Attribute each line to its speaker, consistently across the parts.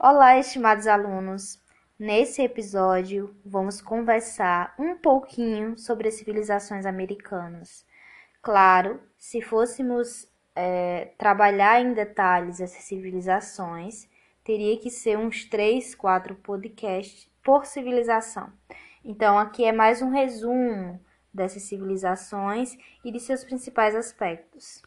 Speaker 1: Olá, estimados alunos! Nesse episódio, vamos conversar um pouquinho sobre as civilizações americanas. Claro, se fôssemos é, trabalhar em detalhes essas civilizações, teria que ser uns 3, 4 podcasts por civilização. Então, aqui é mais um resumo dessas civilizações e de seus principais aspectos.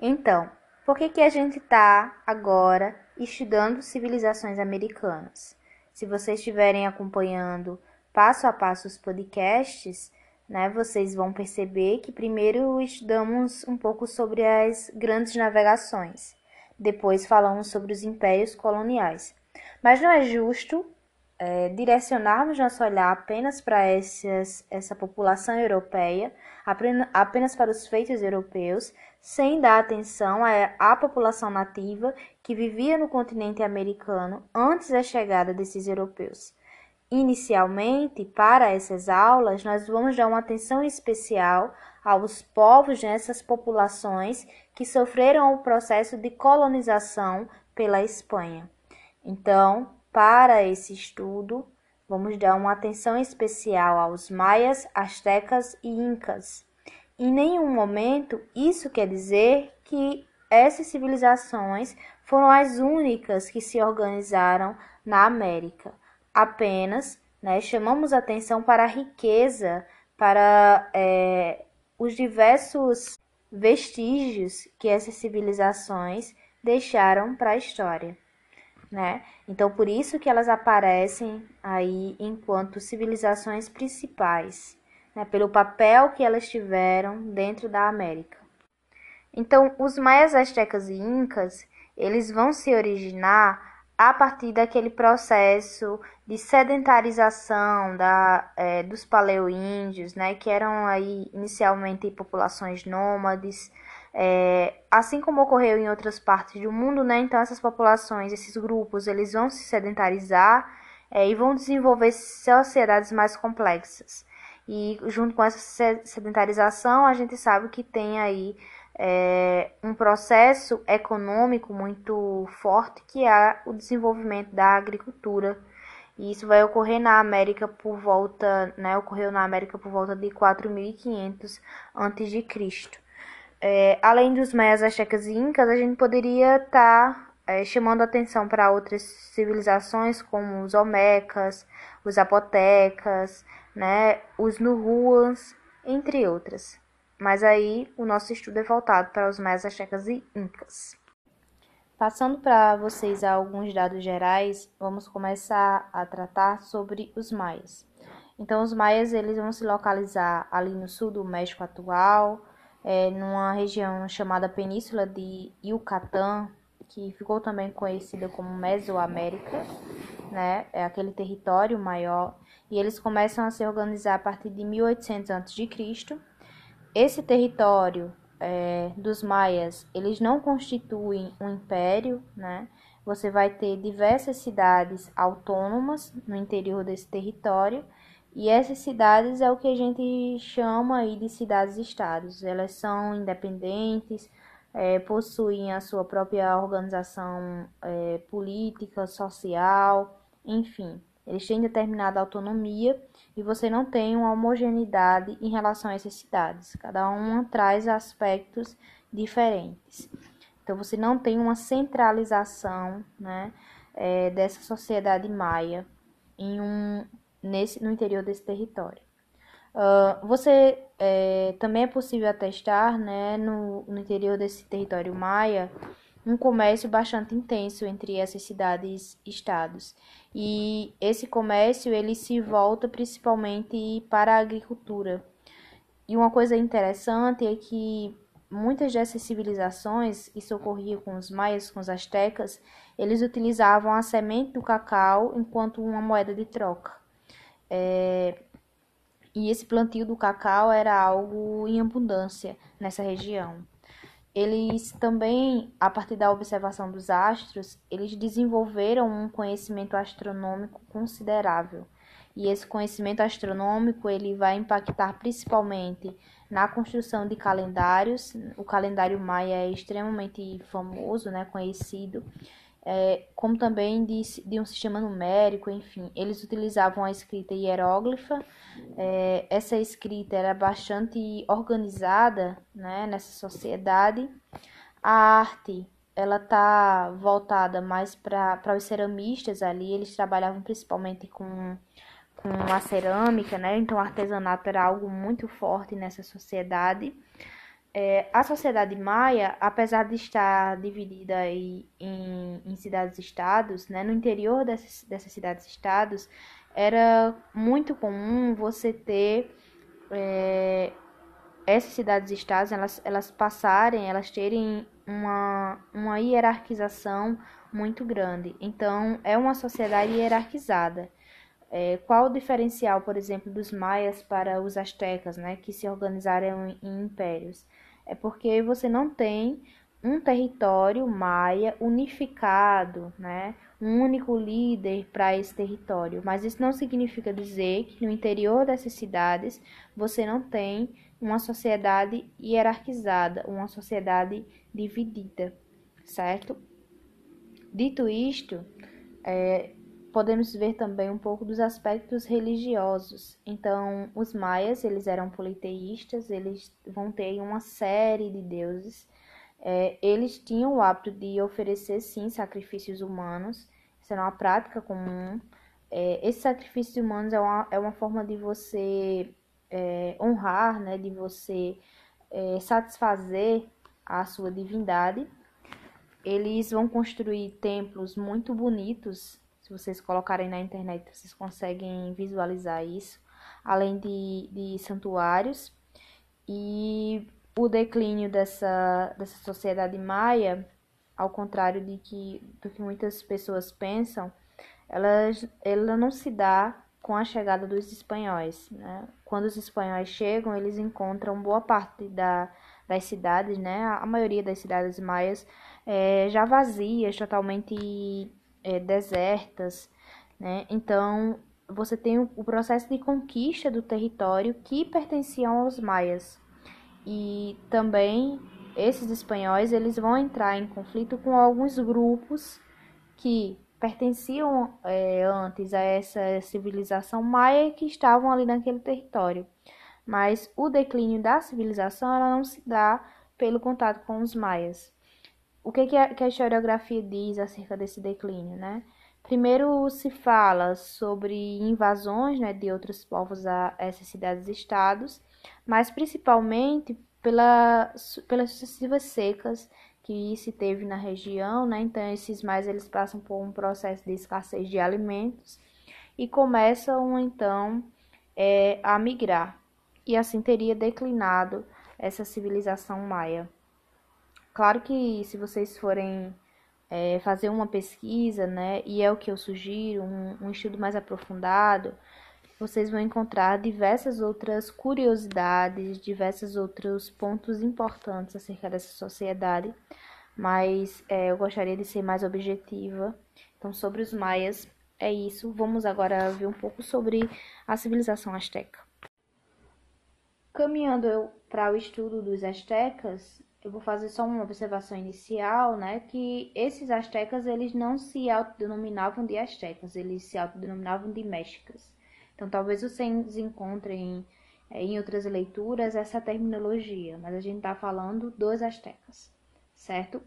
Speaker 1: Então, por que, que a gente está agora estudando civilizações americanas? Se vocês estiverem acompanhando passo a passo os podcasts, né, vocês vão perceber que primeiro estudamos um pouco sobre as grandes navegações, depois falamos sobre os impérios coloniais. Mas não é justo é, direcionarmos nosso olhar apenas para essa população europeia, apenas para os feitos europeus, sem dar atenção à população nativa que vivia no continente americano antes da chegada desses europeus. Inicialmente, para essas aulas, nós vamos dar uma atenção especial aos povos dessas populações que sofreram o processo de colonização pela Espanha. Então, para esse estudo, vamos dar uma atenção especial aos maias, astecas e incas. Em nenhum momento isso quer dizer que essas civilizações foram as únicas que se organizaram na América. Apenas né, chamamos atenção para a riqueza, para é, os diversos vestígios que essas civilizações deixaram para a história né? Então por isso que elas aparecem aí enquanto civilizações principais, né? Pelo papel que elas tiveram dentro da América. Então os maias, astecas e incas, eles vão se originar a partir daquele processo de sedentarização da, é, dos paleoíndios, né, que eram aí inicialmente populações nômades, é, assim como ocorreu em outras partes do mundo, né? Então essas populações, esses grupos, eles vão se sedentarizar é, e vão desenvolver sociedades mais complexas. E junto com essa sedentarização, a gente sabe que tem aí é, um processo econômico muito forte que é o desenvolvimento da agricultura. E isso vai ocorrer na América por volta, né, ocorreu na América por volta de 4500 a.C. É, além dos maias, astecas e incas, a gente poderia estar tá, é, chamando atenção para outras civilizações como os olmecas, os apotecas, né, os nuruans, entre outras. Mas aí o nosso estudo é voltado para os maias, astecas e incas. Passando para vocês alguns dados gerais, vamos começar a tratar sobre os maias. Então, os maias eles vão se localizar ali no sul do México atual, é, numa região chamada Península de Yucatán, que ficou também conhecida como Mesoamérica, né? É aquele território maior, e eles começam a se organizar a partir de 1800 a.C. Esse território é, dos maias, eles não constituem um império, né? Você vai ter diversas cidades autônomas no interior desse território e essas cidades é o que a gente chama aí de cidades-estados. Elas são independentes, é, possuem a sua própria organização é, política, social, enfim. Eles têm determinada autonomia e você não tem uma homogeneidade em relação a essas cidades. Cada uma traz aspectos diferentes. Então você não tem uma centralização né, é, dessa sociedade maia em um nesse, no interior desse território. Uh, você é, também é possível atestar né, no, no interior desse território maia um comércio bastante intenso entre essas cidades estados. E esse comércio ele se volta principalmente para a agricultura. E uma coisa interessante é que muitas dessas civilizações isso ocorria com os maias com os astecas eles utilizavam a semente do cacau enquanto uma moeda de troca. É, e esse plantio do cacau era algo em abundância nessa região. Eles também, a partir da observação dos astros, eles desenvolveram um conhecimento astronômico considerável. E esse conhecimento astronômico ele vai impactar principalmente na construção de calendários. O calendário maia é extremamente famoso, né, conhecido é, como também de, de, um sistema numérico, enfim. Eles utilizavam a escrita hieróglifa. É, essa escrita era bastante organizada né, nessa sociedade. A arte ela tá voltada mais para os ceramistas ali, eles trabalhavam principalmente com com a cerâmica, né? Então, o artesanato era algo muito forte nessa sociedade. É, a sociedade maia, apesar de estar dividida aí em, em cidades-estados, né? No interior dessas, dessas cidades-estados, era muito comum você ter é, essas cidades-estados, elas, elas passarem, elas terem uma, uma hierarquização muito grande. Então, é uma sociedade hierarquizada. É, qual o diferencial, por exemplo, dos maias para os astecas, né, que se organizaram em, em impérios? É porque você não tem um território maia unificado, né, um único líder para esse território. Mas isso não significa dizer que no interior dessas cidades você não tem uma sociedade hierarquizada, uma sociedade dividida, certo? Dito isto, é, podemos ver também um pouco dos aspectos religiosos. Então, os maias, eles eram politeístas, eles vão ter uma série de deuses. É, eles tinham o hábito de oferecer, sim, sacrifícios humanos. Isso era uma prática comum. É, esses sacrifícios humanos é uma, é uma forma de você é, honrar, né, de você é, satisfazer a sua divindade. Eles vão construir templos muito bonitos se vocês colocarem na internet, vocês conseguem visualizar isso, além de, de santuários. E o declínio dessa, dessa sociedade maia, ao contrário de que, do que muitas pessoas pensam, ela, ela não se dá com a chegada dos espanhóis. Né? Quando os espanhóis chegam, eles encontram boa parte da, das cidades, né? a maioria das cidades maias, é, já vazias, totalmente é, desertas, né? Então você tem o, processo de conquista do território que pertenciam aos maias e também esses espanhóis eles vão entrar em conflito com alguns grupos que pertenciam é, antes a essa civilização maia que estavam ali naquele território. Mas o declínio da civilização ela não se dá pelo contato com os maias. O que, que, a, que a historiografia diz acerca desse declínio, né? Primeiro se fala sobre invasões né, de outros povos a essas cidades-estados, mas principalmente pela, pelas sucessivas secas que se teve na região, né? Então esses mais eles passam por um processo de escassez de alimentos e começam então é, a migrar. E assim teria declinado essa civilização maia. Claro que se vocês forem é, fazer uma pesquisa, né, e é o que eu sugiro, um, um estudo mais aprofundado, vocês vão encontrar diversas outras curiosidades, diversos outros pontos importantes acerca dessa sociedade, mas é, eu gostaria de ser mais objetiva. Então, sobre os maias, é isso. Vamos agora ver um pouco sobre a civilização asteca. Caminhando para o estudo dos astecas, eu vou fazer só uma observação inicial, né, que esses astecas eles não se autodenominavam de astecas, eles se autodenominavam de mexicas. Então talvez vocês encontrem é, em outras leituras essa terminologia, mas a gente está falando dos astecas, certo?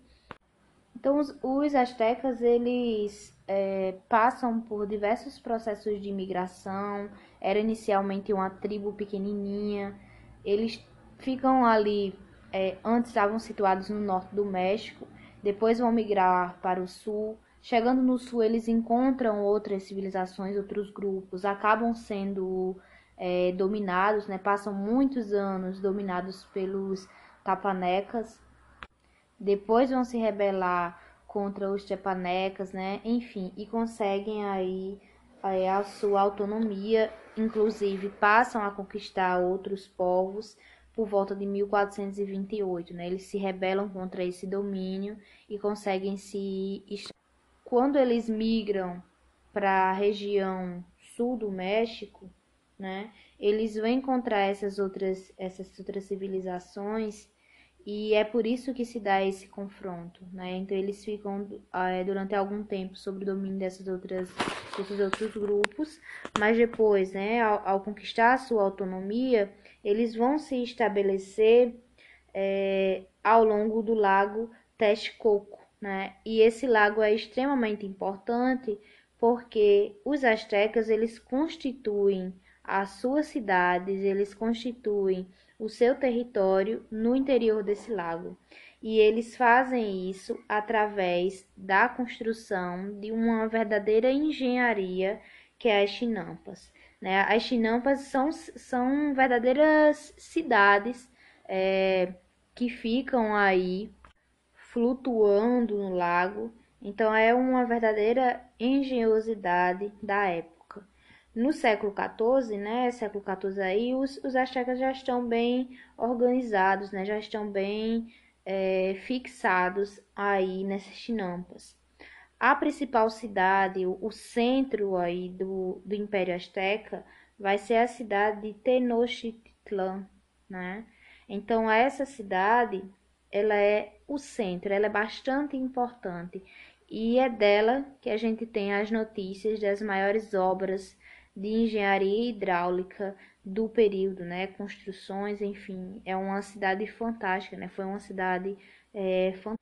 Speaker 1: Então os, os astecas eles é, passam por diversos processos de imigração. Era inicialmente uma tribo pequenininha. Eles ficam ali é, antes estavam situados no norte do México, depois vão migrar para o sul. Chegando no sul, eles encontram outras civilizações, outros grupos, acabam sendo é, dominados, né? passam muitos anos dominados pelos tapanecas. Depois vão se rebelar contra os tepanecas, né? Enfim, e conseguem aí é, a sua autonomia, inclusive passam a conquistar outros povos por volta de 1428, né? Eles se rebelam contra esse domínio e conseguem se quando eles migram para a região sul do México, né? Eles vão encontrar essas outras essas outras civilizações e é por isso que se dá esse confronto, né? Então eles ficam é, durante algum tempo sob o domínio dessas outras, desses outros grupos, mas depois, né, ao, ao conquistar a sua autonomia, eles vão se estabelecer é, ao longo do lago Texcoco, né? E esse lago é extremamente importante porque os astecas eles constituem as suas cidades, eles constituem o seu território no interior desse lago. E eles fazem isso através da construção de uma verdadeira engenharia que é as chinampas. Né? As chinampas são, são verdadeiras cidades é, que ficam aí flutuando no lago. Então é uma verdadeira engenhosidade da época. No século XIV, né, século XIV aí, os, os astecas já estão bem organizados, né, já estão bem é, fixados aí nessas chinampas. A principal cidade, o, centro aí do, do Império Azteca, vai ser a cidade de Tenochtitlan, né? Então essa cidade, ela é o centro, ela é bastante importante e é dela que a gente tem as notícias das maiores obras de engenharia hidráulica do período, né? Construções, enfim, é uma cidade fantástica, né? Foi uma cidade é, fantástica.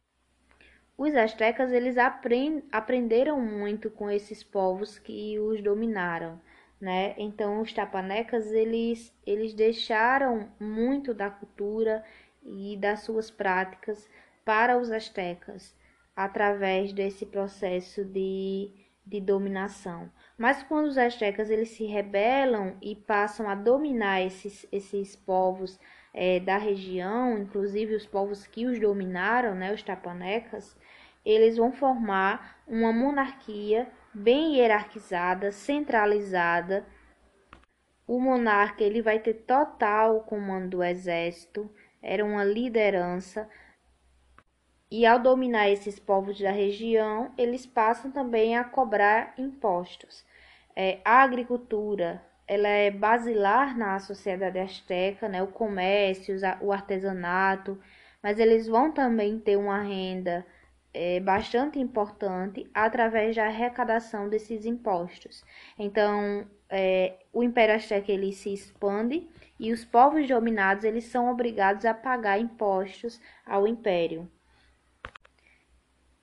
Speaker 1: Os astecas eles aprend aprenderam muito com esses povos que os dominaram, né? Então os tapanecas eles eles deixaram muito da cultura e das suas práticas para os astecas através desse processo de, de dominação. Mas quando os astecas eles se rebelam e passam a dominar esses, esses povos é, da região, inclusive os povos que os dominaram, né, os tapanecas, eles vão formar uma monarquia bem hierarquizada, centralizada. O monarca ele vai ter total comando do exército, era uma liderança e ao dominar esses povos da região, eles passam também a cobrar impostos. É, a agricultura ela é basilar na sociedade asteca, né? o comércio, o artesanato, mas eles vão também ter uma renda é, bastante importante através da arrecadação desses impostos. Então, é, o Império Azteca ele se expande e os povos dominados eles são obrigados a pagar impostos ao Império.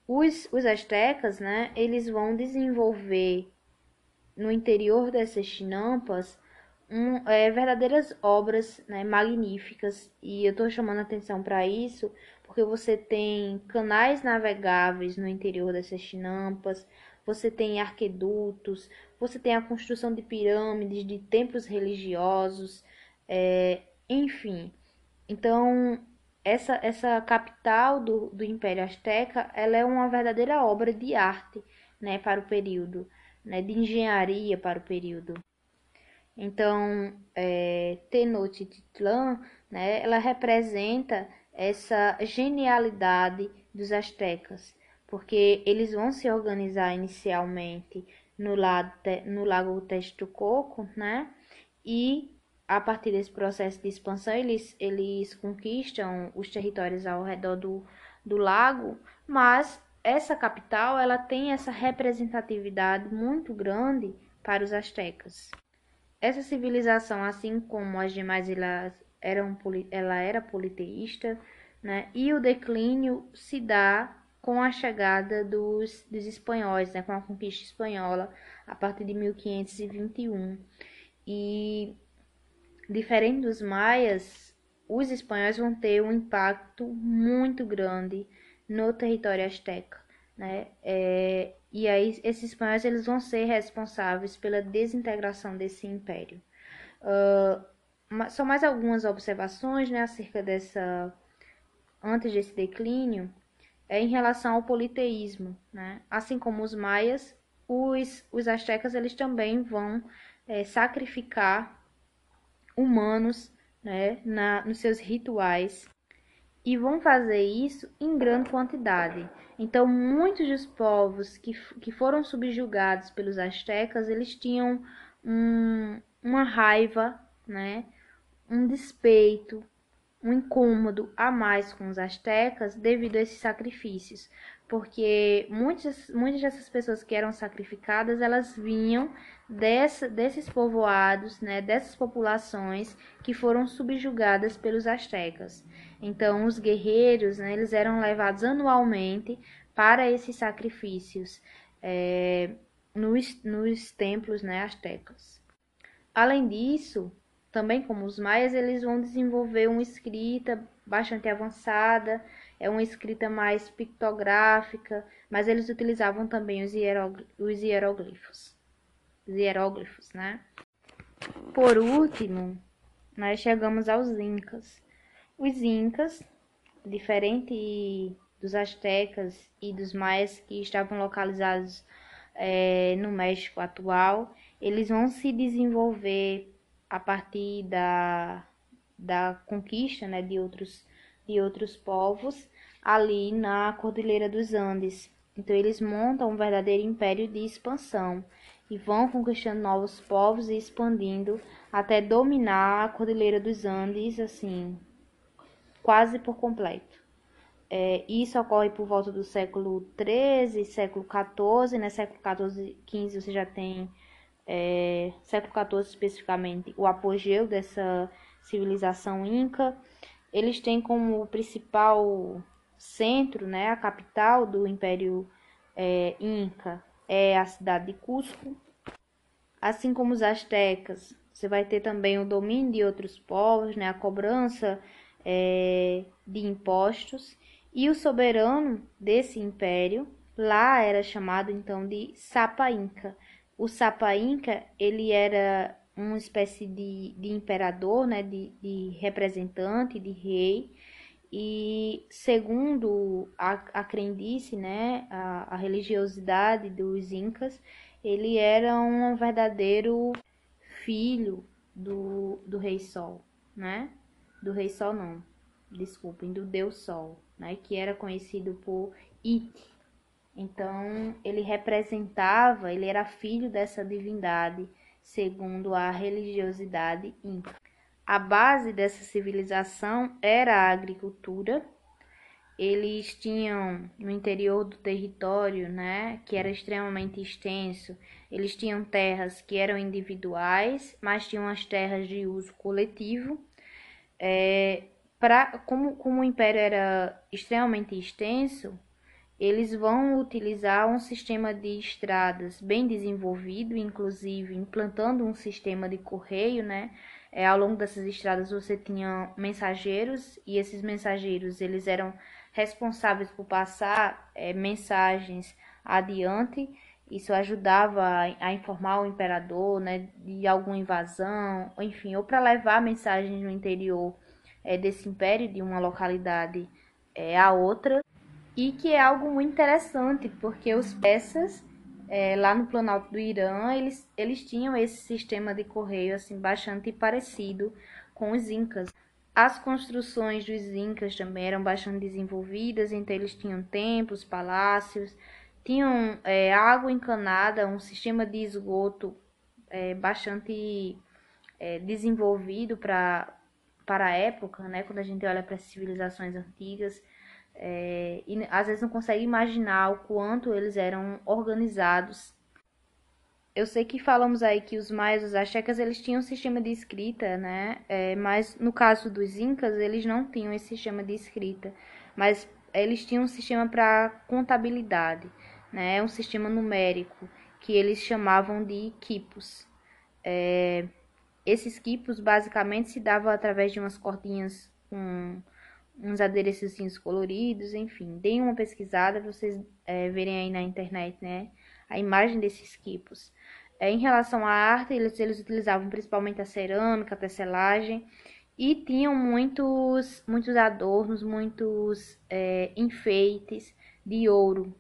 Speaker 1: Os, os astecas, né, eles vão desenvolver no interior dessas chinampas um, é, verdadeiras obras né, magníficas e eu estou chamando atenção para isso porque você tem canais navegáveis no interior dessas chinampas, você tem arquedutos, você tem a construção de pirâmides, de templos religiosos, é, enfim. Então, essa, essa capital do, do Império Azteca, ela é uma verdadeira obra de arte, né, para o período, né, de engenharia para o período. Então, é, Tenochtitlan, né, ela representa essa genialidade dos astecas, porque eles vão se organizar inicialmente no, lado, no Lago Texcoco, né, e a partir desse processo de expansão, eles, eles conquistam os territórios ao redor do, do lago, mas essa capital ela tem essa representatividade muito grande para os astecas. Essa civilização, assim como as demais, ela, eram, ela era politeísta, né? e o declínio se dá com a chegada dos, dos espanhóis, né? com a conquista espanhola, a partir de 1521. E Diferente dos maias, os espanhóis vão ter um impacto muito grande no território azteca, né? É, e aí esses espanhóis eles vão ser responsáveis pela desintegração desse império. Uh, são mais algumas observações, né, acerca dessa antes desse declínio, é em relação ao politeísmo, né? Assim como os maias, os os astecas eles também vão é, sacrificar humanos né, na, nos seus rituais e vão fazer isso em grande quantidade. Então, muitos dos povos que, que foram subjugados pelos astecas, eles tinham um, uma raiva, né, um despeito, um incômodo a mais com os astecas devido a esses sacrifícios, porque muitas, muitas dessas pessoas que eram sacrificadas, elas vinham dessa, desses povoados, né, dessas populações que foram subjugadas pelos astecas. Então, os guerreiros, né, eles eram levados anualmente para esses sacrifícios é, nos, nos templos né, astecas. Além disso, também como os maias, eles vão desenvolver uma escrita bastante avançada, é uma escrita mais pictográfica, mas eles utilizavam também os, os hieroglifos. Os hieróglifos, né? Por último, nós chegamos aos incas. Os incas, diferente dos astecas e dos maias que estavam localizados é, no México atual, eles vão se desenvolver a partir da, da conquista né, de, outros, de outros povos ali na Cordilheira dos Andes. Então eles montam um verdadeiro império de expansão e vão conquistando novos povos e expandindo até dominar a Cordilheira dos Andes, assim, quase por completo. É, isso ocorre por volta do século XIII, século XIV, né? Século XIV, XV você já tem, é, século XIV especificamente, o apogeu dessa civilização inca. Eles têm como principal centro, né, a capital do Império é, Inca é a cidade de Cusco. Assim como os astecas, você vai ter também o domínio de outros povos, né, a cobrança é, de impostos e o soberano desse império lá era chamado então de Sapa Inca. O Sapa Inca ele era uma espécie de, de imperador, né, de, de representante, de rei, e segundo a, a crendice, né, a, a religiosidade dos incas, ele era um verdadeiro filho do, do rei Sol, né? Do rei Sol não, desculpem, do deus Sol né, que era conhecido por It. Então, ele representava, ele era filho dessa divindade, segundo a religiosidade inca. A base dessa civilização era a agricultura. Eles tinham no interior do território, né, que era extremamente extenso, eles tinham terras que eram individuais, mas tinham as terras de uso coletivo. É, pra, como, como o império era extremamente extenso, eles vão utilizar um sistema de estradas bem desenvolvido, inclusive implantando um sistema de correio, né? É, ao longo dessas estradas você tinha mensageiros e esses mensageiros eles eram responsáveis por passar é, mensagens adiante. Isso ajudava a, informar o imperador, né, de alguma invasão, enfim, ou para levar mensagens no interior é, desse império de uma localidade é, a outra e que é algo muito interessante porque os persas é, lá no Planalto do Irã eles, eles tinham esse sistema de correio assim bastante parecido com os incas. As construções dos incas também eram bastante desenvolvidas então eles tinham templos palácios tinham é, água encanada um sistema de esgoto é, bastante é, desenvolvido para para a época, né, quando a gente olha para as civilizações antigas, é, e às vezes não consegue imaginar o quanto eles eram organizados. Eu sei que falamos aí que os maias, os astecas, eles tinham um sistema de escrita, né? É, mas no caso dos incas, eles não tinham esse sistema de escrita, mas eles tinham um sistema para contabilidade, né? Um sistema numérico que eles chamavam de quipos. É, esses quipos basicamente se davam através de umas cordinhas com uns adereços coloridos, enfim. Deem uma pesquisada para vocês é, verem aí na internet, né? A imagem desses quipos. É, em relação à arte, eles, eles utilizavam principalmente a cerâmica, a tecelagem e tinham muitos, muitos adornos, muitos é, enfeites de ouro.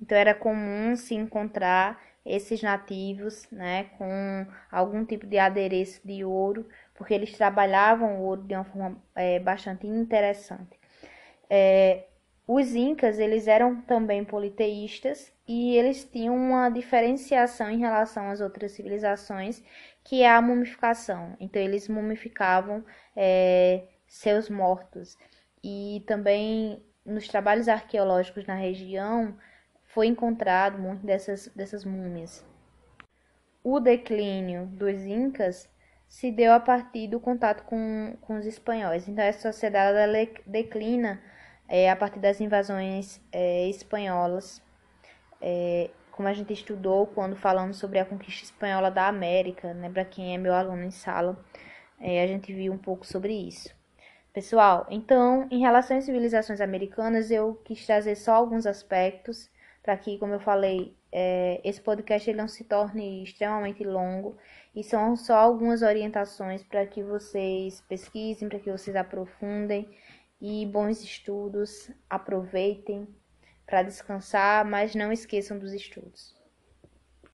Speaker 1: Então era comum se encontrar esses nativos, né, com algum tipo de adereço de ouro, porque eles trabalhavam o ouro de uma forma é, bastante interessante. É, os incas eles eram também politeístas e eles tinham uma diferenciação em relação às outras civilizações, que é a mumificação. Então eles mumificavam é, seus mortos. E também nos trabalhos arqueológicos na região foi encontrado muito dessas, dessas múmias. O declínio dos incas se deu a partir do contato com, com os espanhóis. Então, essa sociedade declina é, a partir das invasões é, espanholas, é, como a gente estudou quando falamos sobre a conquista espanhola da América, né? Para quem é meu aluno em sala, é, a gente viu um pouco sobre isso. Pessoal, então, em relação às civilizações americanas, eu quis trazer só alguns aspectos para que, como eu falei, é, esse podcast ele não se torne extremamente longo e são só algumas orientações para que vocês pesquisem, para que vocês aprofundem e bons estudos, aproveitem para descansar, mas não esqueçam dos estudos.